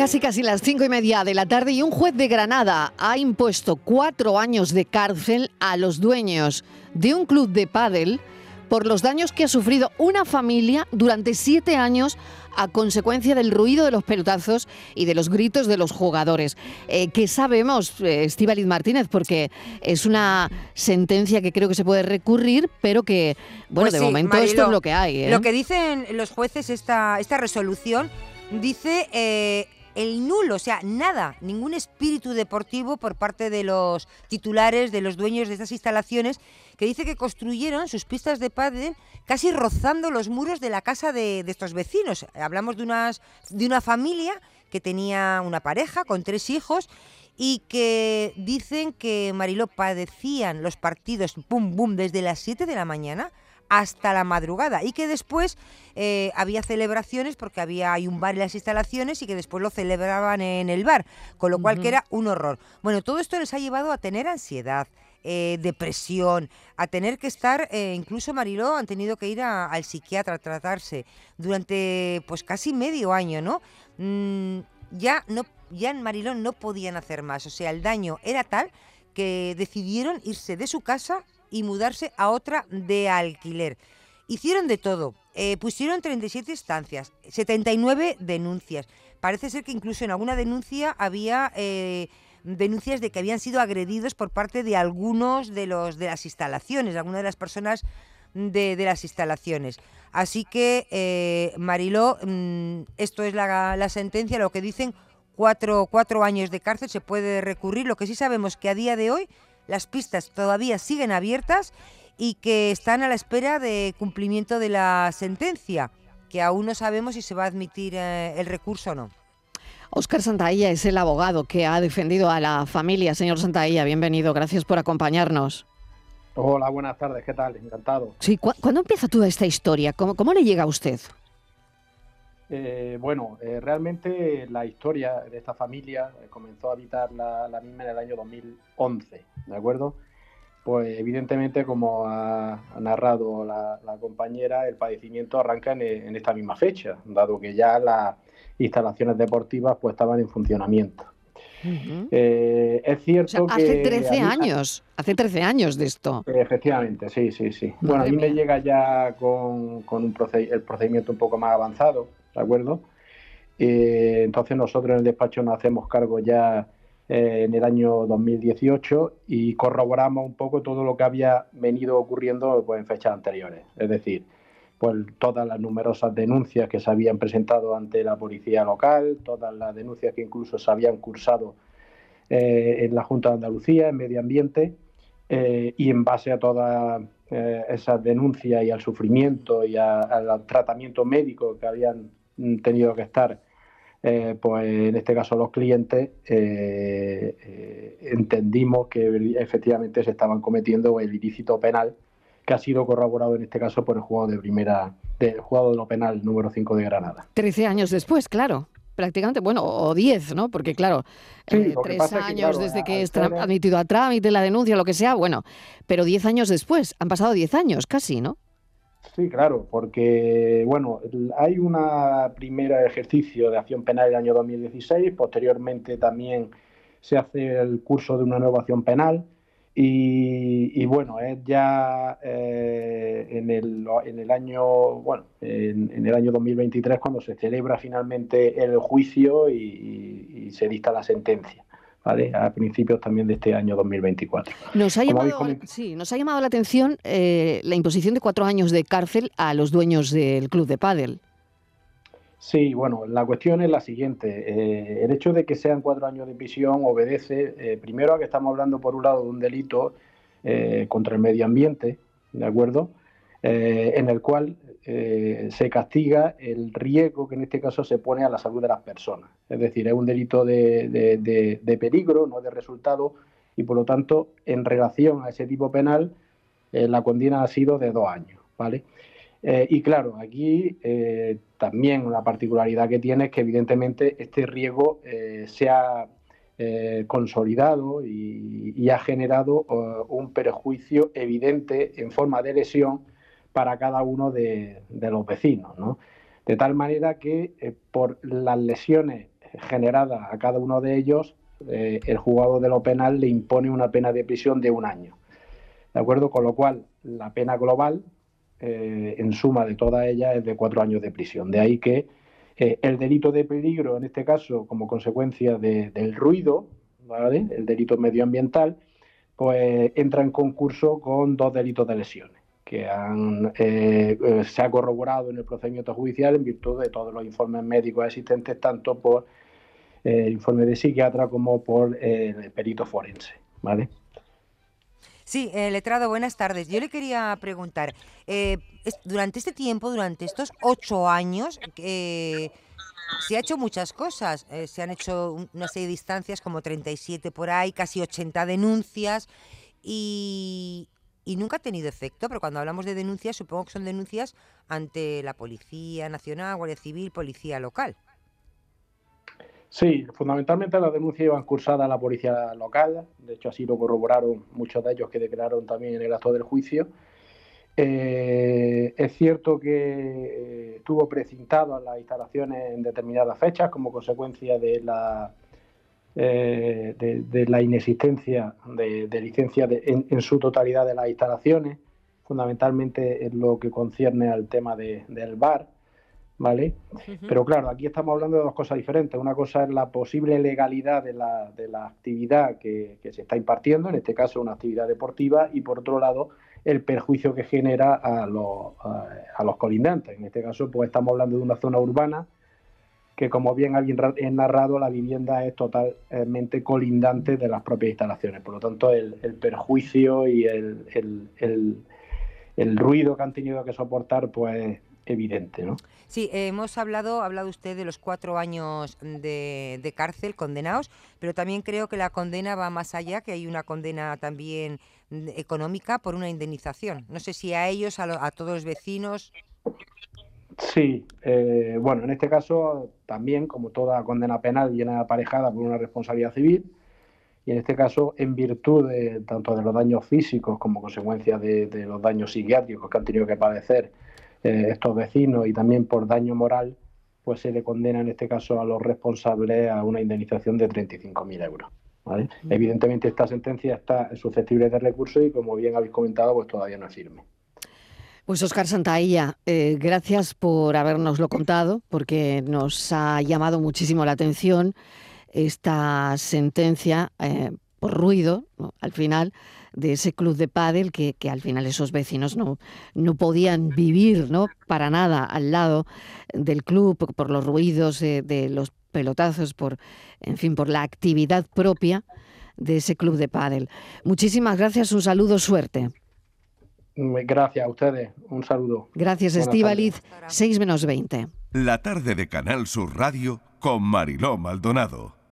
Casi casi las cinco y media de la tarde y un juez de Granada ha impuesto cuatro años de cárcel a los dueños de un club de pádel por los daños que ha sufrido una familia durante siete años a consecuencia del ruido de los pelotazos y de los gritos de los jugadores. Eh, ¿Qué sabemos, eh, Estíbaliz Martínez? Porque es una sentencia que creo que se puede recurrir, pero que, bueno, Pues de sí, momento esto es lo que hay. ¿eh? Lo que dicen los jueces, esta, esta resolución, dice eh, el nulo, o sea, nada, ningún espíritu deportivo por parte de los titulares, de los dueños de estas instalaciones, que dice que construyeron sus pistas de pádel casi rozando los muros de la casa de, estos vecinos. Hablamos de, unas, de una familia que tenía una pareja con tres hijos y que dicen que Mariló padecían los partidos pum bum desde las 7 de la mañana hasta la madrugada y que después eh, había celebraciones porque había hay un bar en las instalaciones y que después lo celebraban en el bar, con lo cual que era un horror. Bueno, todo esto les ha llevado a tener ansiedad, eh, depresión, a tener que estar, eh, incluso Mariló han tenido que ir a- al psiquiatra a tratarse durante pues casi medio año, ¿no? Mm, ya no, ya en Mariló no podían hacer más, o sea, el daño era tal que decidieron irse de su casa y mudarse a otra de alquiler. Hicieron de todo, eh, pusieron 37 estancias, 79 denuncias. Parece ser que incluso en alguna denuncia había eh, denuncias de que habían sido agredidos por parte de algunos de los de las instalaciones, de algunas de las personas de, de las instalaciones. Así que, eh, Mariló, mm, esto es la, la sentencia, lo que dicen, cuatro, cuatro años de cárcel, se puede recurrir. Lo que sí sabemos que a día de hoy las pistas todavía siguen abiertas y que están a la espera de cumplimiento de la sentencia, que aún no sabemos si se va a admitir eh, el recurso o no. Óscar Santaella es el abogado que ha defendido a la familia. Señor Santaella, bienvenido. Gracias por acompañarnos. Hola, buenas tardes, ¿qué tal? Encantado. Sí, ¿cu- ¿cuándo empieza toda esta historia? ¿Cómo, cómo le llega a usted? Eh, bueno, eh, realmente la historia de esta familia comenzó a habitar la, la misma en el año 2011, ¿de acuerdo? Pues evidentemente, como ha, ha narrado la, la compañera, el padecimiento arranca en, en esta misma fecha, dado que ya las instalaciones deportivas pues estaban en funcionamiento. Eh, es O cierto que... hace 13 a mí- años, hace 13 años de esto. Efectivamente, sí, sí, sí. Bueno, a mí me llega ya con, con un proced- el procedimiento un poco más avanzado, ¿de acuerdo? Eh, entonces nosotros en el despacho nos hacemos cargo ya en el año 2018 y corroboramos un poco todo lo que había venido ocurriendo pues, en fechas anteriores. Es decir, pues todas las numerosas denuncias que se habían presentado ante la policía local, todas las denuncias que incluso se habían cursado eh, en la Junta de Andalucía, en Medio Ambiente, eh, y en base a todas eh, esas denuncias y al sufrimiento y al tratamiento médico que habían tenido que estar, eh, pues en este caso los clientes, eh, eh, entendimos que efectivamente se estaban cometiendo el ilícito penal que ha sido corroborado en este caso por el juzgado de primera, del juzgado de lo penal número 5 de Granada. 13 años después, claro. Prácticamente, bueno, o 10, ¿no? Porque claro, Sí, eh, tres que, años claro, desde que es admitido a trámite la denuncia, lo que sea, bueno, pero 10 años después, han pasado 10 años casi, ¿no? Sí, claro, porque bueno, hay un primer ejercicio de acción penal en el año 2016, posteriormente también se hace el curso de una nueva acción penal y, y, bueno, es ya eh, en, el, en el año bueno, en, el año 2023 cuando se celebra finalmente el juicio y se dicta la sentencia, ¿vale? A principios también de este año 2024. Nos ha, llamado, sí, nos ha llamado la atención eh, la imposición de cuatro años de cárcel a los dueños del club de pádel. Sí, bueno, la cuestión es la siguiente. Eh, el hecho de que sean cuatro años de prisión obedece, eh, primero, a que estamos hablando, por un lado, de un delito eh, contra el medio ambiente, ¿de acuerdo? En el cual eh, se castiga el riesgo que en este caso se pone a la salud de las personas. Es decir, es un delito de, de- de- peligro, no de resultado, y por lo tanto, en relación a ese tipo penal, eh, la condena ha sido de dos años, ¿vale? Eh, y claro, aquí también la particularidad que tiene es que evidentemente este riesgo se ha consolidado y, ha generado un perjuicio evidente en forma de lesión para cada uno de, de los vecinos, ¿no? De tal manera que eh, por las lesiones generada a cada uno de ellos, eh, el juzgado de lo penal le impone una pena de prisión de un año. ¿De acuerdo? Con lo cual, la pena global, eh, en suma de todas ellas, es de cuatro años de prisión. De ahí que el delito de peligro, en este caso, como consecuencia del ruido, ¿vale? el delito medioambiental, pues entra en concurso con dos delitos de lesiones que han, eh, eh, se ha corroborado en el procedimiento judicial en virtud de todos los informes médicos existentes, tanto por eh, el informe de psiquiatra como por el perito forense. ¿vale? Sí, letrado, buenas tardes. Yo le quería preguntar, durante este tiempo, durante estos ocho años, se ha hecho muchas cosas. se han hecho una serie de instancias, como 37 por ahí, casi 80 denuncias. Y, y nunca ha tenido efecto, pero cuando hablamos de denuncias, supongo que son denuncias ante la Policía Nacional, Guardia Civil, Policía Local. Sí, fundamentalmente las denuncias iban cursadas a la policía local, de hecho así lo corroboraron muchos de ellos que declararon también en el acto del juicio. Eh, es cierto que eh, estuvo precintado las instalaciones en determinadas fechas como consecuencia de la eh, de, la inexistencia de, licencia en, su totalidad de las instalaciones, fundamentalmente en lo que concierne al tema del bar, ¿vale? Pero claro, aquí estamos hablando de dos cosas diferentes. Una cosa es la posible legalidad de la, de la actividad que, se está impartiendo, en este caso una actividad deportiva, y por otro lado el perjuicio que genera a los, a los colindantes. En este caso, pues estamos hablando de una zona urbana que como bien alguien ha narrado, la vivienda es totalmente colindante de las propias instalaciones. Por lo tanto, el, perjuicio y el, ruido que han tenido que soportar, pues evidente, ¿no? Sí, hemos hablado, ha hablado usted de los cuatro años de, cárcel condenados, pero también creo que la condena va más allá, que hay una condena también económica por una indemnización. No sé si a ellos, a, a todos los vecinos. Sí, eh, bueno, en este caso también, como toda condena penal, viene aparejada por una responsabilidad civil y en este caso, en virtud de, tanto de los daños físicos como consecuencia de, los daños psiquiátricos que han tenido que padecer eh, estos vecinos y también por daño moral, pues se le condena en este caso a los responsables a una indemnización de 35.000 euros. Evidentemente esta sentencia está susceptible de recurso y como bien habéis comentado, pues todavía no es firme. Pues Oscar Santailla, eh, gracias por habernoslo contado, porque nos ha llamado muchísimo la atención esta sentencia eh, por ruido, al final, de ese club de pádel que, al final esos vecinos no, no podían vivir ¿no? para nada al lado del club por, los ruidos de, los pelotazos, por, en fin, por la actividad propia de ese club de pádel. Muchísimas gracias, un saludo, suerte. Gracias a ustedes. Un saludo. Gracias, Estíbaliz. 6 menos 20. La tarde de Canal Sur Radio con Mariló Maldonado.